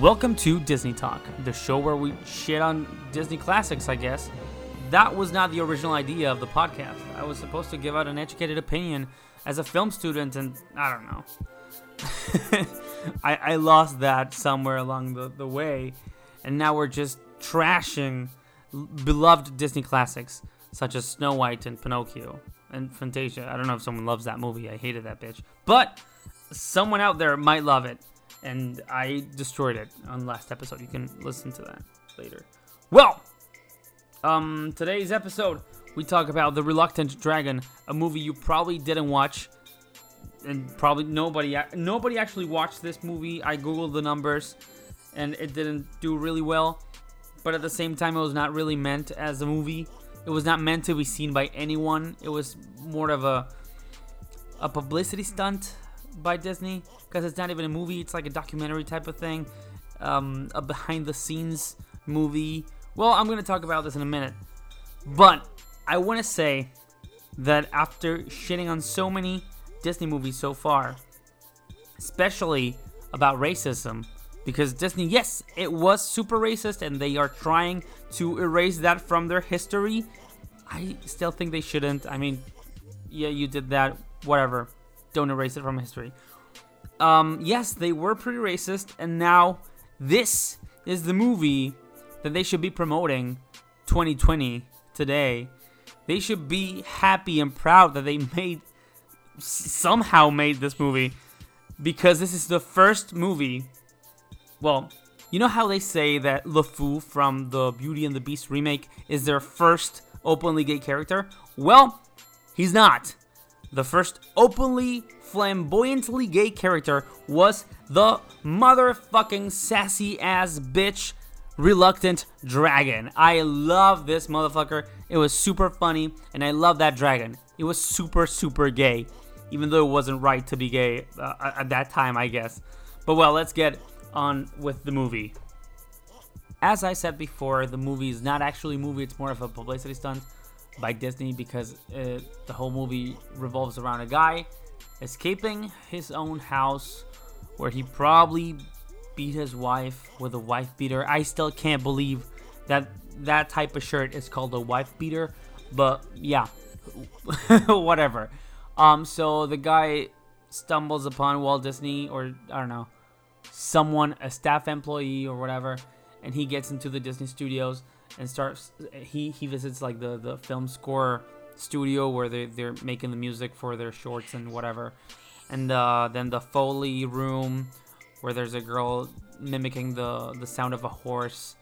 Welcome to Disney Talk, the show where we shit on Disney classics, I guess. That was not the original idea of the podcast. I was supposed to give out an educated opinion as a film student, and I don't know. I, I lost that somewhere along the, the way, and now we're just trashing beloved Disney classics such as Snow White and Pinocchio and Fantasia. I don't know if someone loves that movie. I hated that bitch. But someone out there might love it, and I destroyed it on last episode. You can listen to that later. Well, um, today's episode we talk about The Reluctant Dragon, a movie you probably didn't watch, and probably nobody nobody actually watched this movie. I googled the numbers, and it didn't do really well. But at the same time, it was not really meant as a movie. It was not meant to be seen by anyone. It was more of a a publicity stunt by Disney because it's not even a movie. It's like a documentary type of thing, um, a behind the scenes movie. Well, I'm gonna talk about this in a minute, but I want to say that after shitting on so many Disney movies so far, especially about racism, because Disney, yes, it was super racist and they are trying to erase that from their history. I still think they shouldn't. I mean, yeah, you did that, whatever. Don't erase it from history. Um, yes, they were pretty racist, and now this is the movie that they should be promoting 2020 today. They should be happy and proud that they made somehow made this movie because this is the first movie. Well, you know how they say that LeFou from the Beauty and the Beast remake is their first openly gay character? Well, he's not. The first openly, flamboyantly gay character was the motherfucking sassy ass bitch reluctant dragon. I love this motherfucker. It was super funny, and I love that dragon. It was super, super gay, even though it wasn't right to be gay uh, at that time, I guess. But well, let's get on with the movie. As I said before, the movie is not actually a movie, it's more of a publicity stunt by Disney because uh, the whole movie revolves around a guy escaping his own house where he probably beat his wife with a wife beater. I still can't believe that that type of shirt is called a wife beater, but yeah, whatever. Um, so the guy stumbles upon Walt Disney, or I don't know, someone, a staff employee or whatever, and he gets into the Disney studios and starts. He he visits like the the film score studio where they they're making the music for their shorts and whatever, and uh, then the Foley room where there's a girl mimicking the the sound of a horse.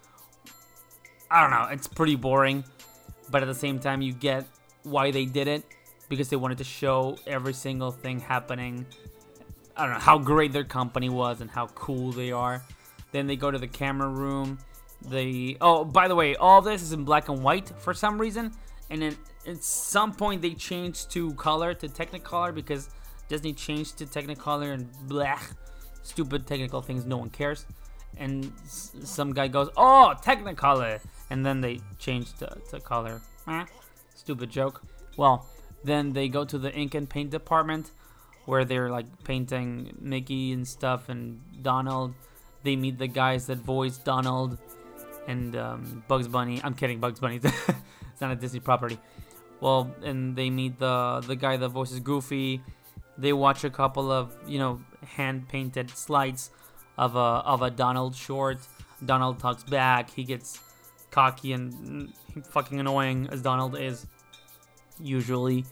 I don't know. It's pretty boring, but at the same time, you get why they did it because they wanted to show every single thing happening. I don't know how great their company was and how cool they are. Then they go to the camera room. They oh, by the way, all this is in black and white for some reason, and then at some point they changed to color to Technicolor because Disney changed to Technicolor and blah, stupid technical things no one cares. And s- some guy goes, "Oh, Technicolor," and then they changed to, to color. Eh, stupid joke. Well, then they go to the ink and paint department where they're like painting Mickey and stuff and Donald. They meet the guys that voice Donald and um, Bugs Bunny. I'm kidding, Bugs Bunny. it's not a Disney property. Well, and they meet the the guy that voices Goofy. They watch a couple of you know hand painted slides of a of a Donald short. Donald talks back. He gets cocky and mm, fucking annoying as Donald is usually.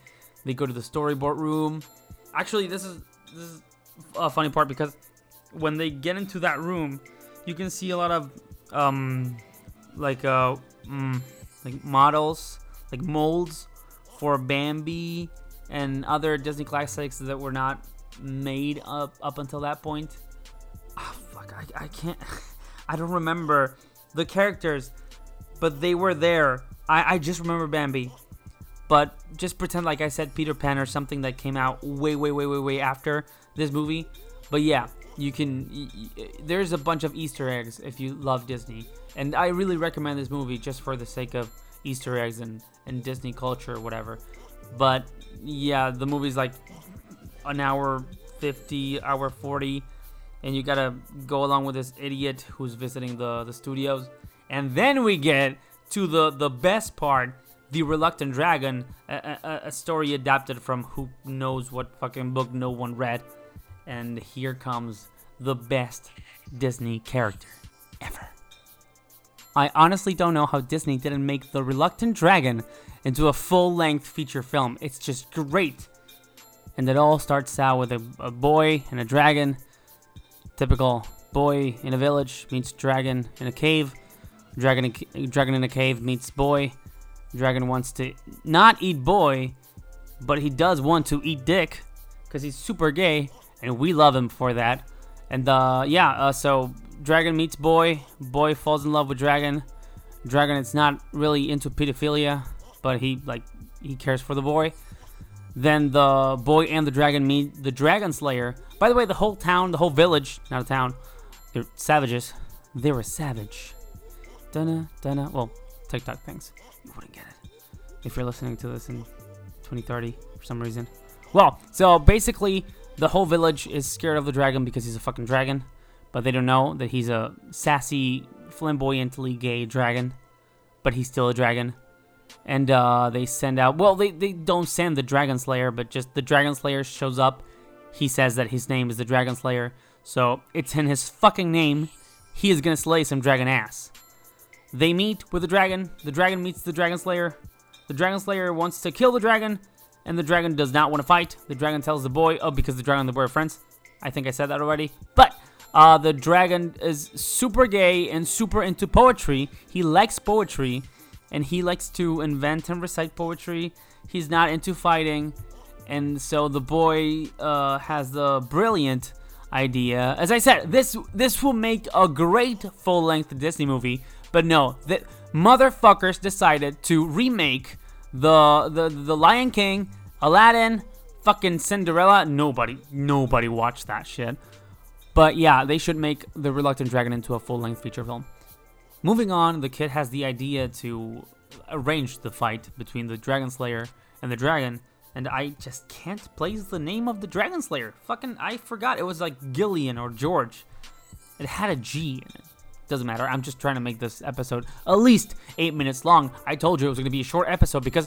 They go to the storyboard room. Actually, this is this is a funny part because when they get into that room, you can see a lot of um like uh mm, like models, like molds for Bambi and other Disney classics that were not made up up until that point. Ah, fuck, I, I can't. I don't remember the characters, but they were there. I, I just remember Bambi. But just pretend like I said Peter Pan or something that came out way, way, way, way, way after this movie. But yeah, you can. Y- y- there's a bunch of Easter eggs if you love Disney, and I really recommend this movie just for the sake of Easter eggs and and Disney culture or whatever. But yeah, the movie's like an hour 50, hour 40. and you gotta go along with this idiot who's visiting the the studios, and then we get to the the best part, the reluctant dragon, a, a, a story adapted from who knows what fucking book no one read, and here comes the best Disney character ever. I honestly don't know how Disney didn't make the reluctant dragon into a full-length feature film. It's just great. And it all starts out with a, a boy and a dragon Typical boy in a village meets dragon in a cave. Dragon, dragon in a cave meets boy. Dragon wants to not eat boy, but he does want to eat dick because he's super gay, and we love him for that. And uh, yeah, uh, so dragon meets boy. Boy falls in love with dragon. Dragon is not really into pedophilia, but he like he cares for the boy. Then the boy and the dragon meet the dragon slayer. By the way, the whole town, the whole village, not a town, they're savages. They were savage. Dunna, dunna. Well, TikTok things. You wouldn't get it if you're listening to this in 2030 for some reason. Well, so basically, the whole village is scared of the dragon because he's a fucking dragon, but they don't know that he's a sassy, flamboyantly gay dragon, but he's still a dragon and uh, they send out. Well, they they don't send the Dragon Slayer, but just the Dragon Slayer shows up. He says that his name is the Dragon Slayer, so it's in his fucking name. He is gonna slay some dragon ass. They meet with the dragon. The dragon meets the Dragon Slayer. The Dragon Slayer wants to kill the dragon, and the dragon does not want to fight. The dragon tells the boy, oh, because the dragon and the boy are friends. I think I said that already. But uh, the dragon is super gay and super into poetry. He likes poetry and he likes to invent and recite poetry. He's not into fighting, and so the boy uh, has the brilliant idea. As I said, this this will make a great full-length Disney movie, but no, the motherfuckers decided to remake the the the Lion King, Aladdin, fucking Cinderella. Nobody nobody watched that shit. But yeah, they should make The Reluctant Dragon into a full-length feature film. Moving on, the kid has the idea to arrange the fight between the Dragon Slayer and the dragon, and I just can't place the name of the Dragon Slayer. Fucking, I forgot. It was like Gillian or George. It had a G in it. Doesn't matter. I'm just trying to make this episode at least eight minutes long. I told you it was going to be a short episode because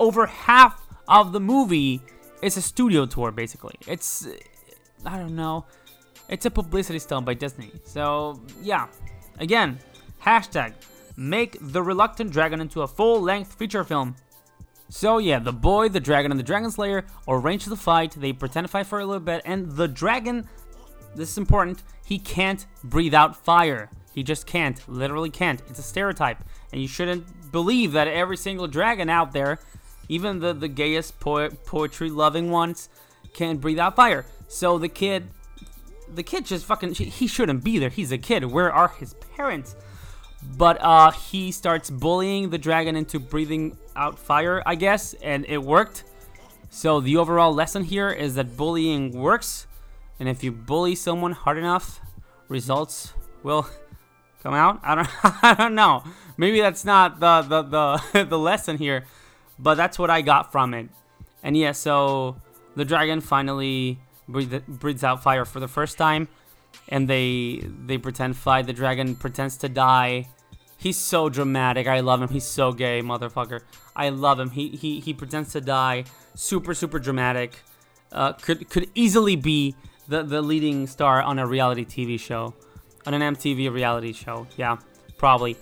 over half of the movie is a studio tour, basically. It's, I don't know. It's a publicity stunt by Disney. So, yeah. Again, Hashtag make The Reluctant Dragon into a full length feature film. So yeah, the boy, the dragon, and the dragon slayer arrange the fight. They pretend to fight for a little bit, and the dragon, this is important, he can't breathe out fire. He just can't, literally can't. It's a stereotype, and you shouldn't believe that every single dragon out there, even the, the gayest po- poetry loving ones, can breathe out fire. So the kid, the kid just fucking, he shouldn't be there. He's a kid. Where are his parents? but uh, he starts bullying the dragon into breathing out fire, I guess, and it worked. So the overall lesson here is that bullying works, and if you bully someone hard enough, results will come out. I don't, I don't know. Maybe that's not the the the, the lesson here, but that's what I got from it. And yeah, so the dragon finally breathe, breathes out fire for the first time, and they they pretend fly. The dragon pretends to die He's so dramatic. I love him. He's so gay, motherfucker. I love him. He he he pretends to die. Super super dramatic. Uh, could could easily be the the leading star on a reality TV show, on an MTV reality show. Yeah, probably.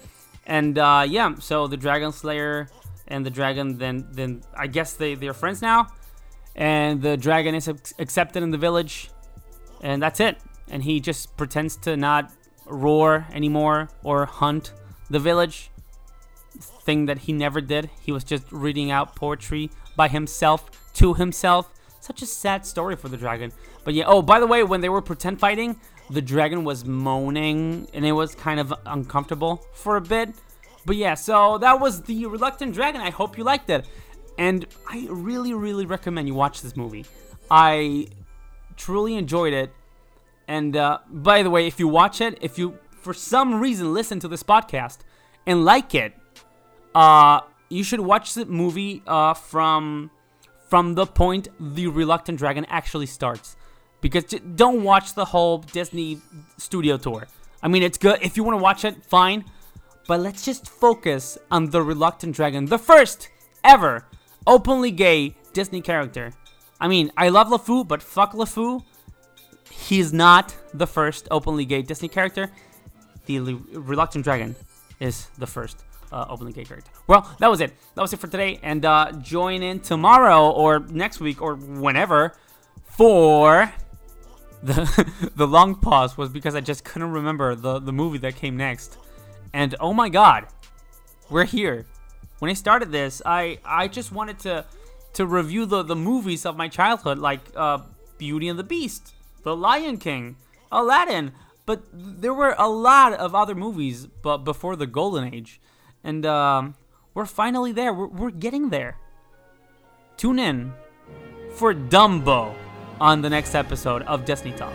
And uh, yeah, so the Dragon Slayer and the dragon then then I guess they they're friends now, and the dragon is accepted in the village, and that's it. And he just pretends to not roar anymore or hunt the village thing that he never did. He was just reading out poetry by himself to himself. Such a sad story for the dragon. But yeah, oh, by the way, when they were pretend fighting, the dragon was moaning and it was kind of uncomfortable for a bit. But yeah, so that was the Reluctant Dragon. I hope you liked it. And I really, really recommend you watch this movie. I truly enjoyed it. And uh, by the way, if you watch it, if you for some reason listen to this podcast and like it, uh, you should watch the movie uh, from from the point the reluctant dragon actually starts because don't watch the whole Disney studio tour. I mean, it's good if you want to watch it, fine. But let's just focus on the Reluctant Dragon, the first ever openly gay Disney character. I mean, I love LeFou, but fuck LeFou. He's not the first openly gay Disney character. The Le- Reluctant Dragon is the first uh, openly gay character. Well, that was it. That was it for today. And uh, join in tomorrow or next week or whenever for the the long pause was because I just couldn't remember the the movie that came next. And oh my god, we're here. When I started this, I I just wanted to to review the the movies of my childhood like uh, Beauty and the Beast, The Lion King, Aladdin, but there were a lot of other movies but before the golden age. And um, we're finally there. We're, we're getting there. Tune in for Dumbo on the next episode of Disney Talk.